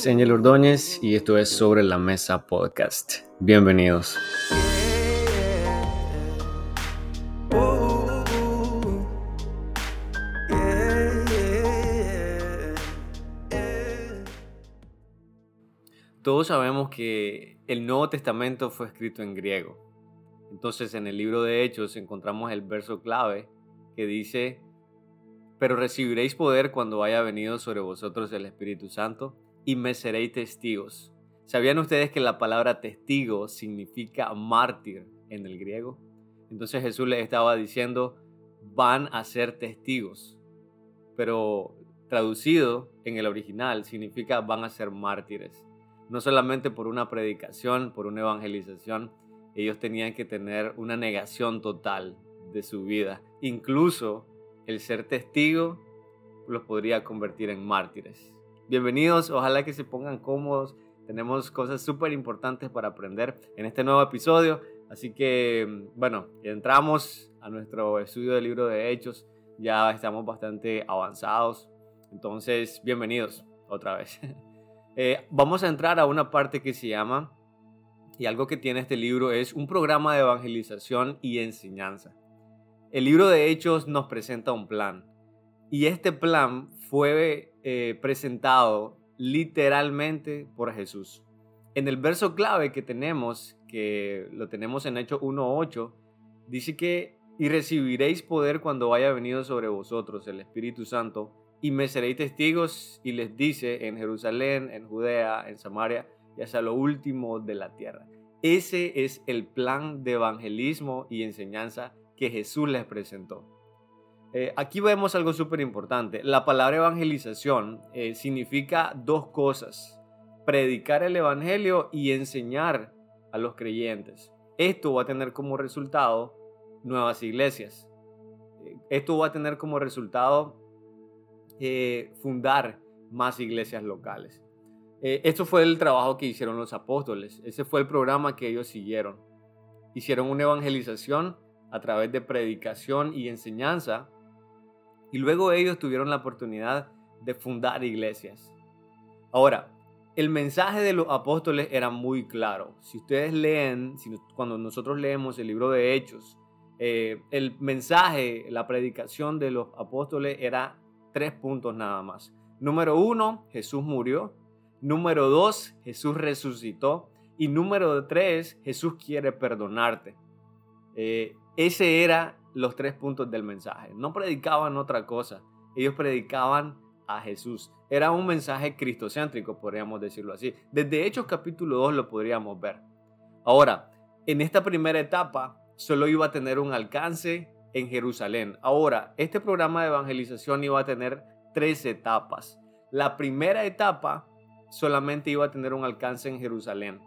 es Angel Ordóñez y esto es Sobre la Mesa Podcast. Bienvenidos. Todos sabemos que el Nuevo Testamento fue escrito en griego. Entonces en el libro de Hechos encontramos el verso clave que dice pero recibiréis poder cuando haya venido sobre vosotros el Espíritu Santo y me seréis testigos. ¿Sabían ustedes que la palabra testigo significa mártir en el griego? Entonces Jesús les estaba diciendo, van a ser testigos. Pero traducido en el original significa van a ser mártires. No solamente por una predicación, por una evangelización, ellos tenían que tener una negación total de su vida. Incluso el ser testigo los podría convertir en mártires. Bienvenidos, ojalá que se pongan cómodos. Tenemos cosas súper importantes para aprender en este nuevo episodio. Así que, bueno, entramos a nuestro estudio del libro de Hechos. Ya estamos bastante avanzados. Entonces, bienvenidos otra vez. Eh, vamos a entrar a una parte que se llama, y algo que tiene este libro es un programa de evangelización y enseñanza. El libro de Hechos nos presenta un plan y este plan fue eh, presentado literalmente por Jesús. En el verso clave que tenemos, que lo tenemos en Hechos 1.8, dice que y recibiréis poder cuando haya venido sobre vosotros el Espíritu Santo y me seréis testigos y les dice en Jerusalén, en Judea, en Samaria y hasta lo último de la tierra. Ese es el plan de evangelismo y enseñanza que Jesús les presentó. Eh, aquí vemos algo súper importante. La palabra evangelización eh, significa dos cosas. Predicar el Evangelio y enseñar a los creyentes. Esto va a tener como resultado nuevas iglesias. Eh, esto va a tener como resultado fundar más iglesias locales. esto fue el trabajo que hicieron los apóstoles. Ese fue el programa que ellos siguieron. Hicieron una evangelización a través de predicación y enseñanza. Y luego ellos tuvieron la oportunidad de fundar iglesias. Ahora, el mensaje de los apóstoles era muy claro. Si ustedes leen, cuando nosotros leemos el libro de Hechos, eh, el mensaje, la predicación de los apóstoles era tres puntos nada más. Número uno, Jesús murió. Número dos, Jesús resucitó. Y número tres, Jesús quiere perdonarte. Eh, ese era los tres puntos del mensaje. No predicaban otra cosa. Ellos predicaban a Jesús. Era un mensaje cristocéntrico, podríamos decirlo así. Desde Hechos capítulo 2 lo podríamos ver. Ahora, en esta primera etapa solo iba a tener un alcance en Jerusalén. Ahora, este programa de evangelización iba a tener tres etapas. La primera etapa solamente iba a tener un alcance en Jerusalén.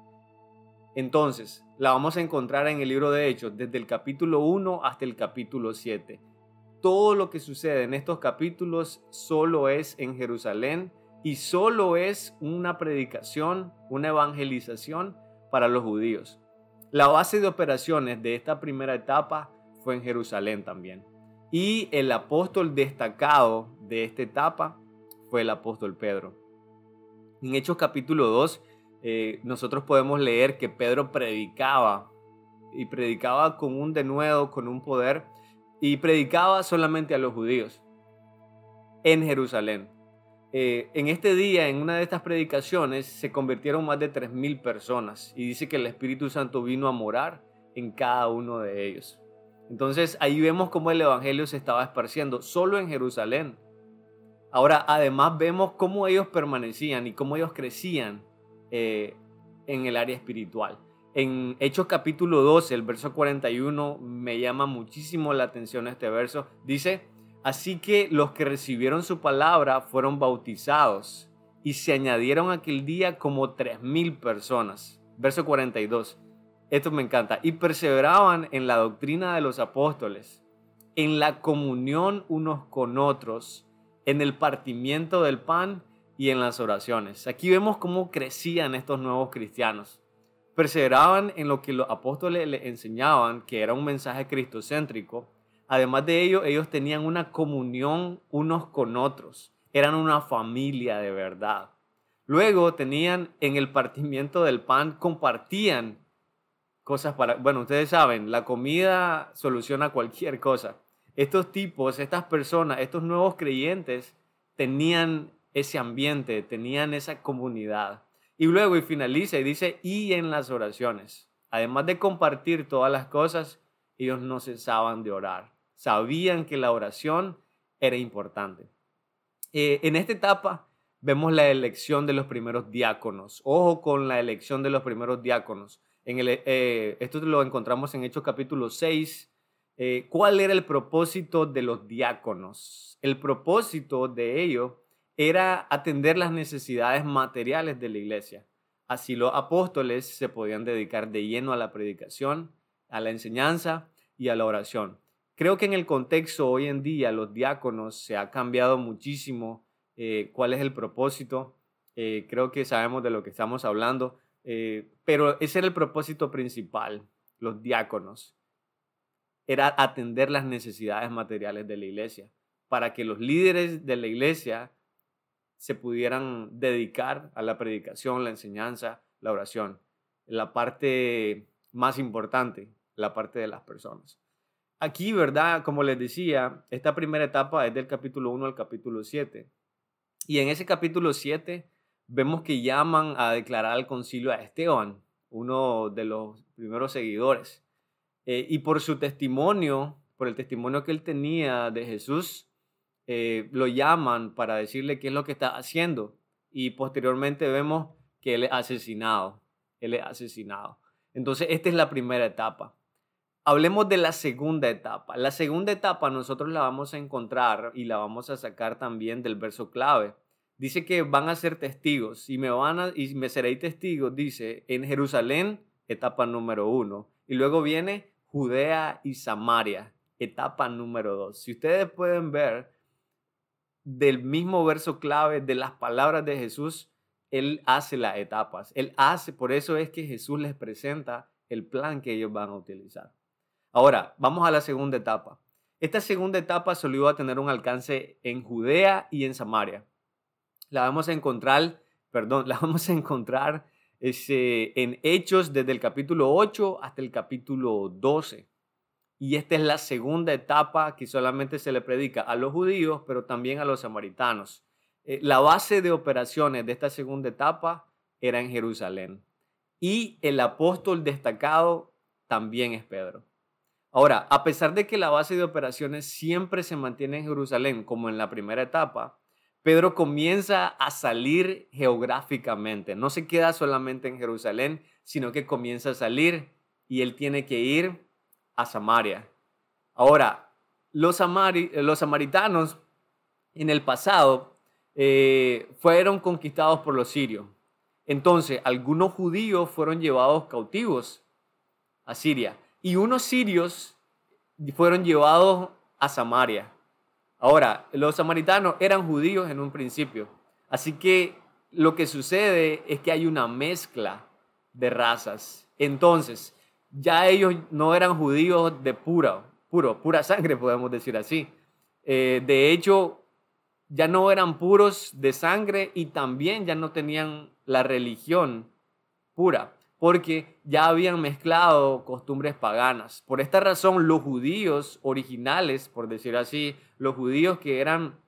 Entonces, la vamos a encontrar en el libro de Hechos, desde el capítulo 1 hasta el capítulo 7. Todo lo que sucede en estos capítulos solo es en Jerusalén y solo es una predicación, una evangelización para los judíos. La base de operaciones de esta primera etapa fue en Jerusalén también. Y el apóstol destacado de esta etapa fue el apóstol Pedro. En Hechos capítulo 2 eh, nosotros podemos leer que Pedro predicaba y predicaba con un denuedo, con un poder, y predicaba solamente a los judíos en Jerusalén. Eh, en este día, en una de estas predicaciones, se convirtieron más de 3.000 personas y dice que el Espíritu Santo vino a morar en cada uno de ellos. Entonces ahí vemos cómo el Evangelio se estaba esparciendo solo en Jerusalén. Ahora, además vemos cómo ellos permanecían y cómo ellos crecían eh, en el área espiritual. En Hechos capítulo 12, el verso 41, me llama muchísimo la atención este verso. Dice, así que los que recibieron su palabra fueron bautizados y se añadieron aquel día como tres mil personas. Verso 42. Esto me encanta. Y perseveraban en la doctrina de los apóstoles, en la comunión unos con otros, en el partimiento del pan y en las oraciones. Aquí vemos cómo crecían estos nuevos cristianos. Perseveraban en lo que los apóstoles les enseñaban, que era un mensaje cristocéntrico. Además de ello, ellos tenían una comunión unos con otros. Eran una familia de verdad. Luego tenían en el partimiento del pan, compartían cosas para, bueno, ustedes saben, la comida soluciona cualquier cosa. Estos tipos, estas personas, estos nuevos creyentes tenían ese ambiente, tenían esa comunidad. Y luego y finaliza y dice, y en las oraciones. Además de compartir todas las cosas, ellos no cesaban de orar. Sabían que la oración era importante. Eh, en esta etapa vemos la elección de los primeros diáconos. Ojo con la elección de los primeros diáconos. En el, eh, esto lo encontramos en Hechos capítulo 6. Eh, ¿Cuál era el propósito de los diáconos? El propósito de ello era atender las necesidades materiales de la iglesia. Así los apóstoles se podían dedicar de lleno a la predicación, a la enseñanza y a la oración. Creo que en el contexto hoy en día los diáconos se ha cambiado muchísimo eh, cuál es el propósito. Eh, creo que sabemos de lo que estamos hablando, eh, pero ese era el propósito principal, los diáconos. Era atender las necesidades materiales de la iglesia, para que los líderes de la iglesia se pudieran dedicar a la predicación, la enseñanza, la oración. La parte más importante, la parte de las personas. Aquí, ¿verdad? Como les decía, esta primera etapa es del capítulo 1 al capítulo 7. Y en ese capítulo 7 vemos que llaman a declarar al concilio a Esteban, uno de los primeros seguidores. Eh, y por su testimonio, por el testimonio que él tenía de Jesús, eh, lo llaman para decirle qué es lo que está haciendo. Y posteriormente vemos que él es asesinado. Él es asesinado. Entonces, esta es la primera etapa. Hablemos de la segunda etapa. La segunda etapa nosotros la vamos a encontrar y la vamos a sacar también del verso clave. Dice que van a ser testigos y me van a, y me seréis testigos, dice, en Jerusalén, etapa número uno. Y luego viene Judea y Samaria, etapa número dos. Si ustedes pueden ver, del mismo verso clave de las palabras de Jesús, Él hace las etapas. Él hace, por eso es que Jesús les presenta el plan que ellos van a utilizar. Ahora, vamos a la segunda etapa. Esta segunda etapa solo tener un alcance en Judea y en Samaria. La vamos a encontrar, perdón, la vamos a encontrar ese, en Hechos desde el capítulo 8 hasta el capítulo 12. Y esta es la segunda etapa que solamente se le predica a los judíos, pero también a los samaritanos. Eh, la base de operaciones de esta segunda etapa era en Jerusalén. Y el apóstol destacado también es Pedro. Ahora, a pesar de que la base de operaciones siempre se mantiene en Jerusalén, como en la primera etapa, Pedro comienza a salir geográficamente. No se queda solamente en Jerusalén, sino que comienza a salir y él tiene que ir a Samaria. Ahora, los, los samaritanos en el pasado eh, fueron conquistados por los sirios. Entonces, algunos judíos fueron llevados cautivos a Siria y unos sirios fueron llevados a Samaria. Ahora, los samaritanos eran judíos en un principio, así que lo que sucede es que hay una mezcla de razas. Entonces, ya ellos no eran judíos de pura, puro, pura sangre, podemos decir así. Eh, de hecho, ya no eran puros de sangre y también ya no tenían la religión pura, porque ya habían mezclado costumbres paganas. Por esta razón, los judíos originales, por decir así, los judíos que eran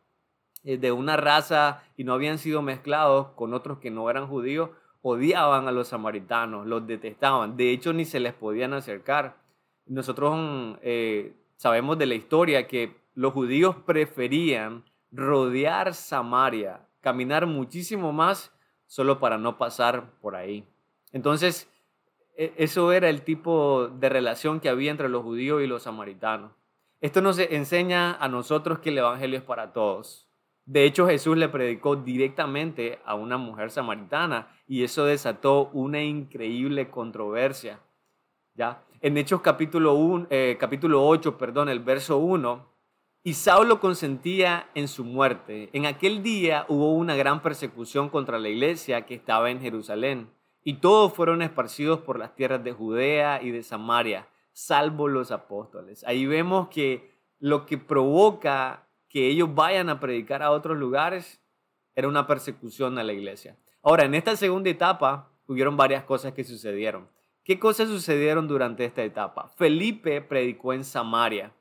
eh, de una raza y no habían sido mezclados con otros que no eran judíos, odiaban a los samaritanos, los detestaban, de hecho ni se les podían acercar. Nosotros eh, sabemos de la historia que los judíos preferían rodear Samaria, caminar muchísimo más solo para no pasar por ahí. Entonces, e, eso era el tipo de relación que había entre los judíos y los samaritanos. Esto nos enseña a nosotros que el Evangelio es para todos. De hecho, Jesús le predicó directamente a una mujer samaritana y eso desató una increíble controversia. ¿ya? En Hechos capítulo, eh, capítulo 8, perdón, el verso 1, y Saulo consentía en su muerte. En aquel día hubo una gran persecución contra la iglesia que estaba en Jerusalén, y todos fueron esparcidos por las tierras de Judea y de Samaria, salvo los apóstoles. Ahí vemos que lo que provoca que ellos vayan a predicar a otros lugares era una persecución a la iglesia. Ahora, en esta segunda etapa hubieron varias cosas que sucedieron. ¿Qué cosas sucedieron durante esta etapa? Felipe predicó en Samaria.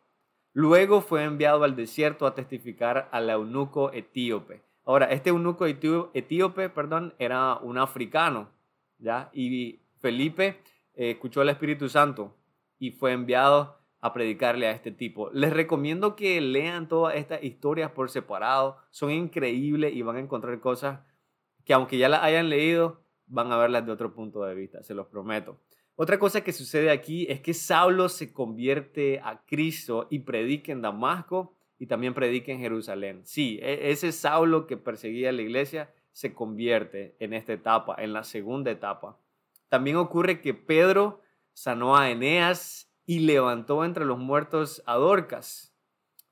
Luego fue enviado al desierto a testificar al eunuco etíope. Ahora, este eunuco etíope, perdón, era un africano, ¿ya? Y Felipe eh, escuchó al Espíritu Santo y fue enviado a predicarle a este tipo. Les recomiendo que lean todas estas historias por separado. Son increíbles y van a encontrar cosas que aunque ya las hayan leído, van a verlas de otro punto de vista, se los prometo. Otra cosa que sucede aquí es que Saulo se convierte a Cristo y predica en Damasco y también predica en Jerusalén. Sí, e, ese Saulo que perseguía a la iglesia se convierte en esta etapa, en la segunda etapa. También ocurre que Pedro sanó a Eneas y levantó entre los muertos a Dorcas.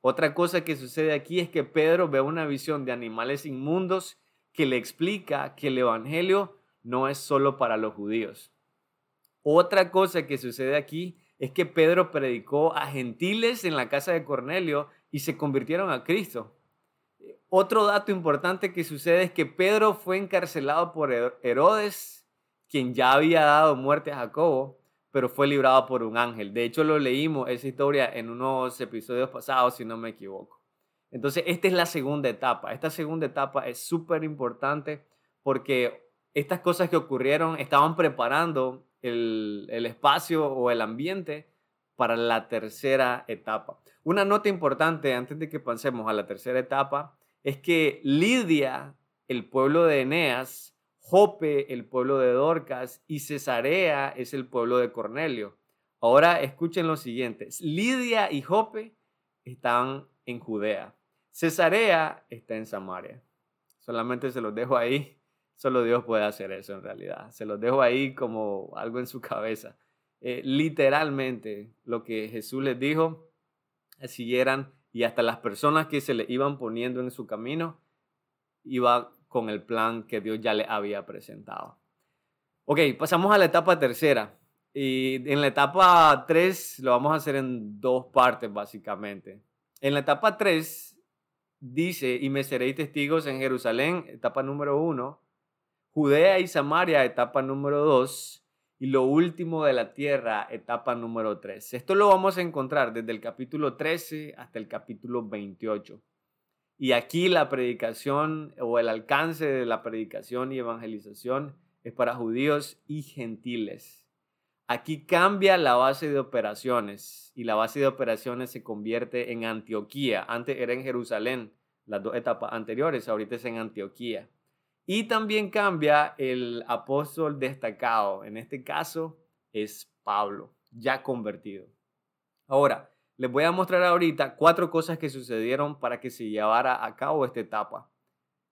Otra cosa que sucede aquí es que Pedro ve una visión de animales inmundos que le explica que el Evangelio no es solo para los judíos. Otra cosa que sucede aquí es que Pedro predicó a gentiles en la casa de Cornelio y se convirtieron a Cristo. Otro dato importante que sucede es que Pedro fue encarcelado por Herodes, quien ya había dado muerte a Jacobo, pero fue librado por un ángel. De hecho, lo leímos esa historia en unos episodios pasados, si no me equivoco. Entonces, esta es la segunda etapa. Esta segunda etapa es súper importante porque estas cosas que ocurrieron estaban preparando el, espacio o el ambiente para la tercera etapa. Una nota importante antes de que pasemos a la tercera etapa es que Lidia, el pueblo de Eneas, Jope, el pueblo de Dorcas, y Cesarea es el pueblo de Cornelio. Ahora escuchen lo siguiente. Lidia y Jope están en Judea. Cesarea está en Samaria. Solamente se los dejo ahí Solo Dios puede hacer eso en realidad. Se los dejo ahí como algo en su cabeza. Eh, literalmente lo que Jesús les dijo, siguieran y hasta las personas que se le iban poniendo en su camino, iba con el plan que Dios ya le había presentado. Ok, pasamos a la etapa tercera. Y en la etapa 3 lo vamos a hacer en dos partes básicamente. En la etapa 3 dice, y me seréis testigos en Jerusalén, etapa número 1, Judea y Samaria, etapa número 2, y lo último de la tierra, etapa número 3. Esto lo vamos a encontrar desde el capítulo 13 hasta el capítulo 28. Y aquí la predicación o el alcance de la predicación y evangelización es para judíos y gentiles. Aquí cambia la base de operaciones y la base de operaciones se convierte en Antioquía. Antes era en Jerusalén, las dos etapas anteriores, ahorita es en Antioquía. Y también cambia el apóstol destacado. En este caso es Pablo, ya convertido. Ahora, les voy a mostrar ahorita cuatro cosas que sucedieron para que se llevara a cabo esta etapa.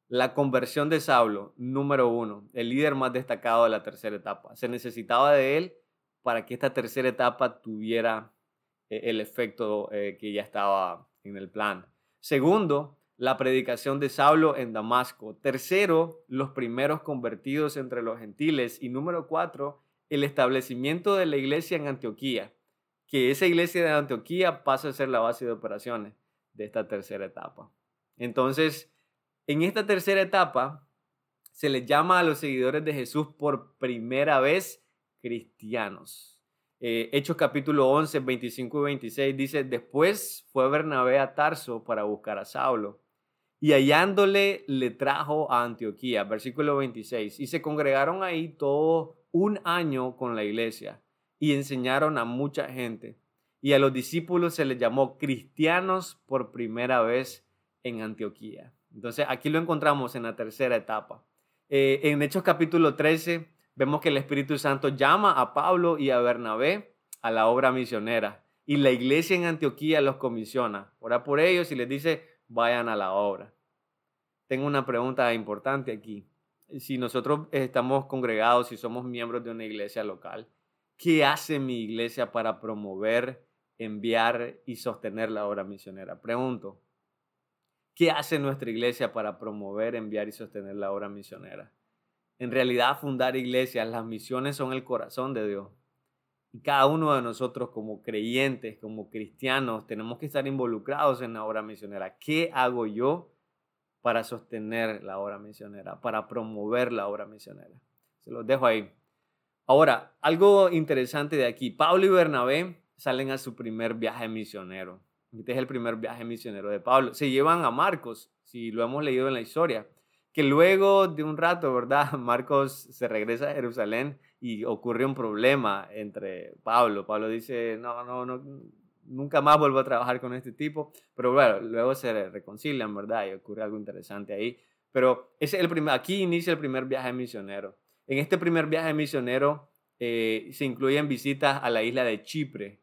La conversión de Saulo, número uno, el líder más destacado de la tercera etapa. Se necesitaba de él para que esta tercera etapa tuviera eh, el efecto eh, que ya estaba en el plan. Segundo, la predicación de Saulo en Damasco. Tercero, los primeros convertidos entre los gentiles. Y número cuatro, el establecimiento de la iglesia en Antioquía. Que esa iglesia de Antioquía pasa a ser la base de operaciones de esta tercera etapa. Entonces, en esta tercera etapa, se les llama a los seguidores de Jesús por primera vez cristianos. Eh, Hechos capítulo 11, 25 y 26 dice, después fue Bernabé a Tarso para buscar a Saulo y hallándole le trajo a Antioquía, versículo 26, y se congregaron ahí todo un año con la iglesia y enseñaron a mucha gente. Y a los discípulos se les llamó cristianos por primera vez en Antioquía. Entonces aquí lo encontramos en la tercera etapa. Eh, en Hechos capítulo 13 vemos que el Espíritu Santo llama a Pablo y a Bernabé a la obra misionera. Y la iglesia en Antioquía los comisiona. Ora por ellos y les dice, vayan a la obra. Tengo una pregunta importante aquí. Si nosotros estamos congregados, si somos miembros de una iglesia local, ¿qué hace mi iglesia para promover, enviar y sostener la obra misionera? Pregunto, ¿qué hace nuestra iglesia para promover, enviar y sostener la obra misionera? En realidad, fundar iglesias, las misiones son el corazón de Dios. Y cada uno de nosotros como creyentes, como cristianos, tenemos que estar involucrados en la obra misionera. ¿Qué hago yo para sostener la obra misionera, para promover la obra misionera. Se los dejo ahí. Ahora, algo interesante de aquí. Pablo y Bernabé salen a su primer viaje misionero. Este es el primer viaje misionero de Pablo. Se llevan a Marcos, si lo hemos leído en la historia, que luego de un rato, ¿verdad? Marcos se regresa a Jerusalén y ocurre un problema entre Pablo. Pablo dice, no, no, no, nunca más vuelvo a trabajar con este tipo, pero bueno, luego se reconcilian, ¿verdad? Y ocurre algo interesante ahí. Pero es el primer, aquí inicia el primer viaje misionero. En este primer viaje misionero eh, se incluyen visitas a la isla de Chipre,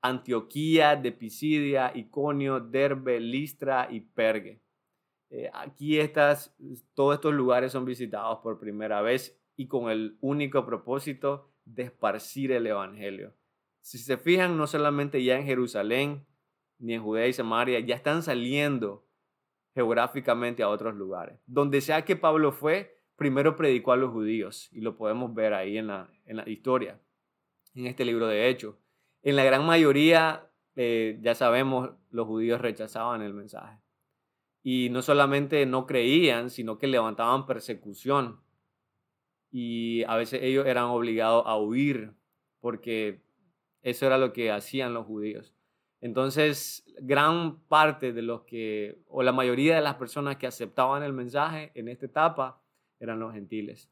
Antioquía, de Pisidia, Iconio, Derbe, Listra y Pergue. Eh, aquí estas, todos estos lugares son visitados por primera vez y con el único propósito de esparcir el Evangelio. Si se fijan, no solamente ya en Jerusalén, ni en Judea y Samaria, ya están saliendo geográficamente a otros lugares. Donde sea que Pablo fue, primero predicó a los judíos, y lo podemos ver ahí en la, en la historia, en este libro de Hechos. En la gran mayoría, eh, ya sabemos, los judíos rechazaban el mensaje. Y no solamente no creían, sino que levantaban persecución. Y a veces ellos eran obligados a huir porque eso era lo que hacían los judíos. Entonces, gran parte de los que, o la mayoría de las personas que aceptaban el mensaje en esta etapa, eran los gentiles.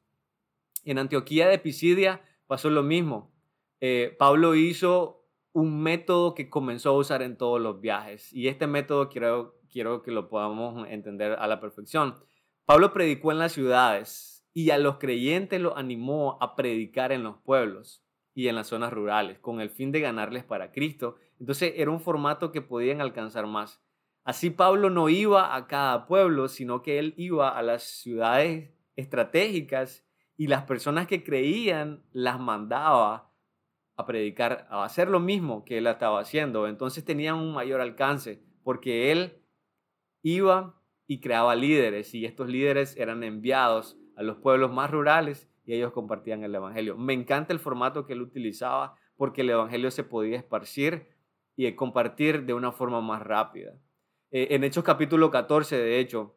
En Antioquía de Pisidia pasó lo mismo. Eh, Pablo hizo un método que comenzó a usar en todos los viajes. Y este método quiero, quiero que lo podamos entender a la perfección. Pablo predicó en las ciudades y a los creyentes los animó a predicar en los pueblos y en las zonas rurales, con el fin de ganarles para Cristo. Entonces era un formato que podían alcanzar más. Así Pablo no iba a cada pueblo, sino que él iba a las ciudades estratégicas y las personas que creían las mandaba a predicar, a hacer lo mismo que él estaba haciendo. Entonces tenían un mayor alcance porque él iba y creaba líderes y estos líderes eran enviados a los pueblos más rurales y ellos compartían el Evangelio. Me encanta el formato que él utilizaba porque el Evangelio se podía esparcir y compartir de una forma más rápida. Eh, en Hechos capítulo 14, de hecho,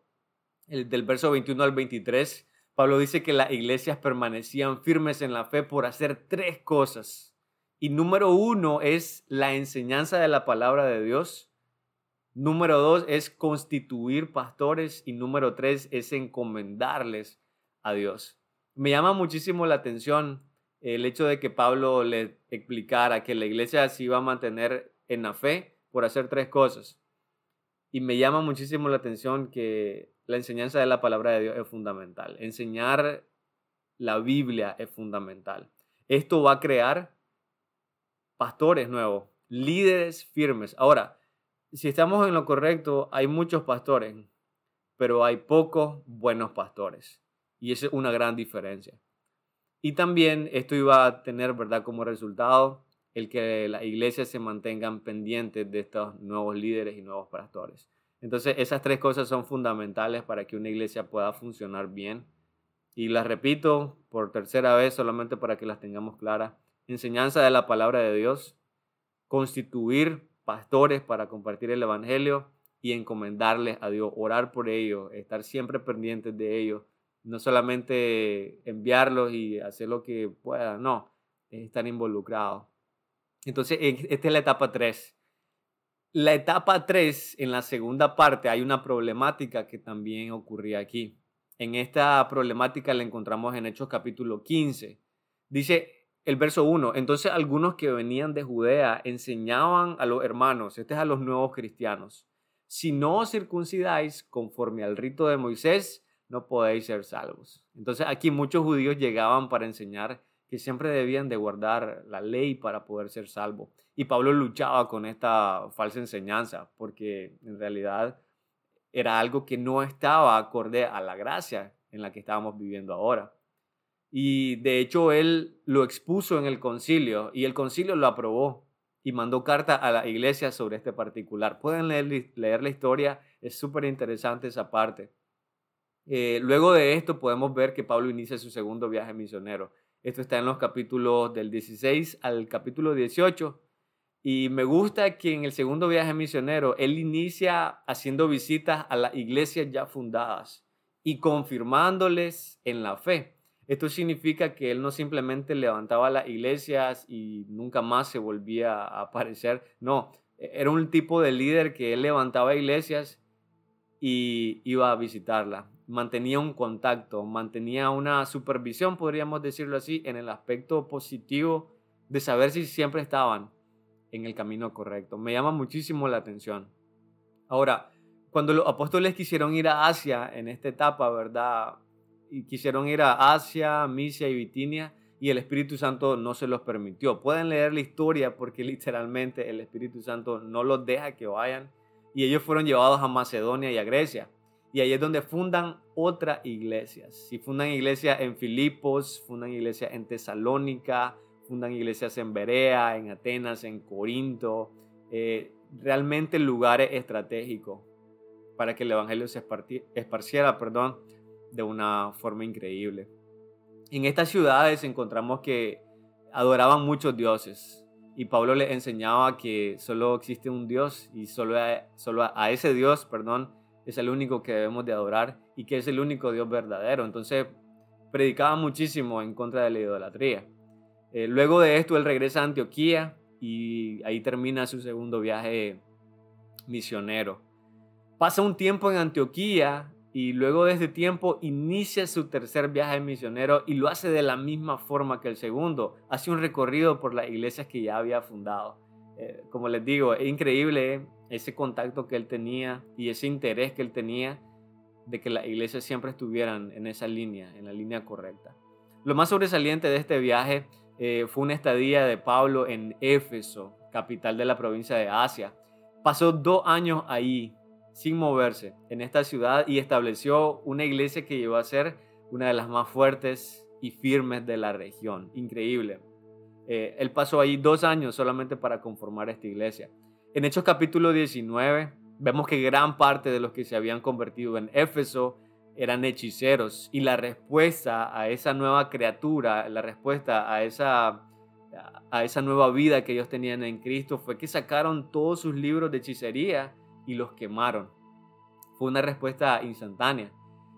el, del verso 21 al 23, Pablo dice que las iglesias permanecían firmes en la fe por hacer tres cosas. Y número uno es la enseñanza de la palabra de Dios. Número dos es constituir pastores. Y número tres es encomendarles a Dios. Me llama muchísimo la atención el hecho de que Pablo le explicara que la iglesia se iba a mantener en la fe por hacer tres cosas. Y me llama muchísimo la atención que la enseñanza de la palabra de Dios es fundamental. Enseñar la Biblia es fundamental. Esto va a crear pastores nuevos, líderes firmes. Ahora, si estamos en lo correcto, hay muchos pastores, pero hay pocos buenos pastores. Y esa es una gran diferencia. Y también esto iba a tener, ¿verdad?, como resultado el que las iglesias se mantengan pendientes de estos nuevos líderes y nuevos pastores. Entonces, esas tres cosas son fundamentales para que una iglesia pueda funcionar bien. Y las repito por tercera vez, solamente para que las tengamos claras. Enseñanza de la palabra de Dios, constituir pastores para compartir el Evangelio y encomendarles a Dios, orar por ellos, estar siempre pendientes de ellos no solamente enviarlos y hacer lo que pueda, no, es estar involucrado. Entonces, esta es la etapa 3. La etapa 3, en la segunda parte, hay una problemática que también ocurría aquí. En esta problemática la encontramos en Hechos capítulo 15. Dice el verso 1, entonces algunos que venían de Judea enseñaban a los hermanos, este es a los nuevos cristianos, si no os circuncidáis conforme al rito de Moisés, no podéis ser salvos. Entonces aquí muchos judíos llegaban para enseñar que siempre debían de guardar la ley para poder ser salvos. Y Pablo luchaba con esta falsa enseñanza porque en realidad era algo que no estaba acorde a la gracia en la que estábamos viviendo ahora. Y de hecho él lo expuso en el concilio y el concilio lo aprobó y mandó carta a la iglesia sobre este particular. Pueden leer, leer la historia, es súper interesante esa parte. Eh, luego de esto podemos ver que Pablo inicia su segundo viaje misionero. Esto está en los capítulos del 16 al capítulo 18. Y me gusta que en el segundo viaje misionero, él inicia haciendo visitas a las iglesias ya fundadas y confirmándoles en la fe. Esto significa que él no simplemente levantaba las iglesias y nunca más se volvía a aparecer. No, era un tipo de líder que él levantaba iglesias y iba a visitarla. Mantenía un contacto, mantenía una supervisión, podríamos decirlo así, en el aspecto positivo de saber si siempre estaban en el camino correcto. Me llama muchísimo la atención. Ahora, cuando los apóstoles quisieron ir a Asia en esta etapa, ¿verdad? Y quisieron ir a Asia, Misia y Bitinia, y el Espíritu Santo no se los permitió. Pueden leer la historia porque literalmente el Espíritu Santo no los deja que vayan. Y ellos fueron llevados a Macedonia y a Grecia. Y ahí es donde fundan otras iglesias. Si fundan iglesias en Filipos, fundan iglesias en Tesalónica, fundan iglesias en Berea, en Atenas, en Corinto, eh, realmente lugares estratégicos para que el Evangelio se esparciera perdón, de una forma increíble. En estas ciudades encontramos que adoraban muchos dioses y Pablo les enseñaba que solo existe un Dios y solo a, solo a ese Dios, perdón, es el único que debemos de adorar y que es el único Dios verdadero. Entonces predicaba muchísimo en contra de la idolatría. Eh, luego de esto, él regresa a Antioquía y ahí termina su segundo viaje misionero. Pasa un tiempo en Antioquía y luego de este tiempo inicia su tercer viaje misionero y lo hace de la misma forma que el segundo. Hace un recorrido por las iglesias que ya había fundado. Eh, como les digo, es increíble ese contacto que él tenía y ese interés que él tenía de que las iglesias siempre estuvieran en esa línea, en la línea correcta. Lo más sobresaliente de este viaje eh, fue una estadía de Pablo en Éfeso, capital de la provincia de Asia. Pasó dos años ahí sin moverse en esta ciudad y estableció una iglesia que llegó a ser una de las más fuertes y firmes de la región. Increíble. Eh, él pasó ahí dos años solamente para conformar esta iglesia. En Hechos capítulo 19 vemos que gran parte de los que se habían convertido en Éfeso eran hechiceros y la respuesta a esa nueva criatura, la respuesta a esa, a esa nueva vida que ellos tenían en Cristo fue que sacaron todos sus libros de hechicería y los quemaron. Fue una respuesta instantánea.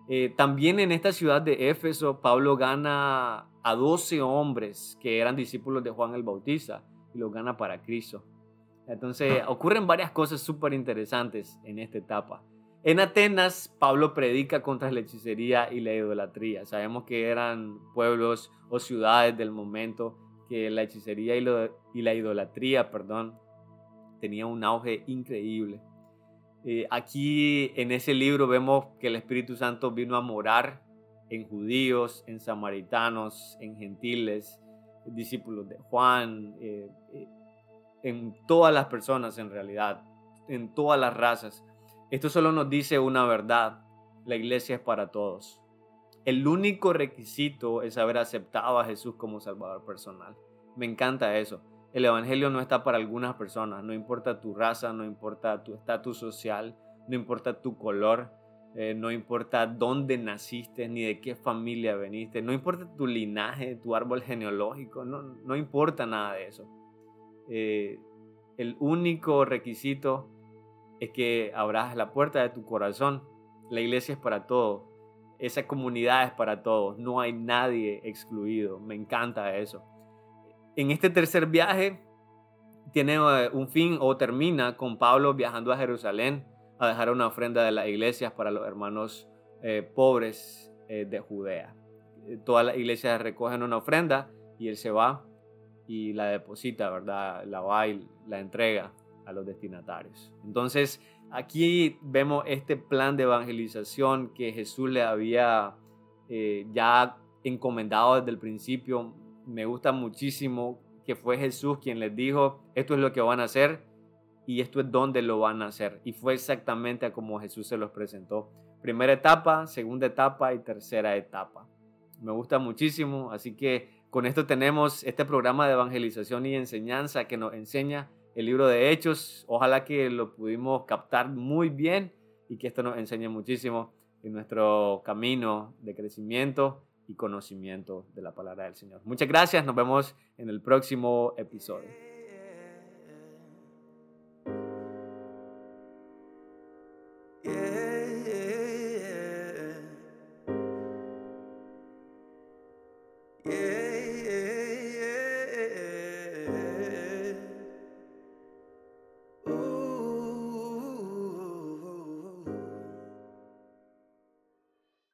Eh, también en esta ciudad de Éfeso, Pablo gana a 12 hombres que eran discípulos de Juan el Bautista y los gana para Cristo. Entonces ocurren varias cosas súper interesantes en esta etapa. En Atenas, Pablo predica contra la hechicería y la idolatría. Sabemos que eran pueblos o ciudades del momento que la hechicería y, la idolatría, perdón, tenía un auge increíble. Eh, aquí en ese libro vemos que el Espíritu Santo vino a morar en judíos, en samaritanos, en gentiles, discípulos de Juan, eh, eh, en todas las personas en realidad, en todas las razas. Esto solo nos dice una verdad. La iglesia es para todos. El único requisito es haber aceptado a Jesús como Salvador personal. Me encanta eso. El Evangelio no está para algunas personas. No importa tu raza, no importa tu estatus social, no importa tu color, eh, no importa dónde naciste ni de qué familia veniste, no importa tu linaje, tu árbol genealógico, no, no importa nada de eso. Eh, el único requisito es que abras la puerta de tu corazón. La iglesia es para todos. Esa comunidad es para todos. No hay nadie excluido. Me encanta eso. En este tercer viaje tiene eh, un fin o termina con Pablo viajando a Jerusalén a dejar una ofrenda de las iglesias para los hermanos eh, pobres eh, de Judea. Todas las iglesias recogen una ofrenda y él se va y la deposita, ¿verdad? La va y la entrega a los destinatarios. Entonces, aquí vemos este plan de evangelización que Jesús le había eh, ya encomendado desde el principio. Me gusta muchísimo que fue Jesús quien les dijo, esto es lo que van a hacer y esto es donde lo van a hacer. Y fue exactamente como Jesús se los presentó. Primera etapa, segunda etapa y tercera etapa. Me gusta muchísimo, así que con esto tenemos este programa de evangelización y enseñanza que nos enseña el libro de Hechos. Ojalá que lo pudimos captar muy bien y que esto nos enseñe muchísimo en nuestro camino de crecimiento y conocimiento de la palabra del Señor. Muchas gracias, nos vemos en el próximo episodio.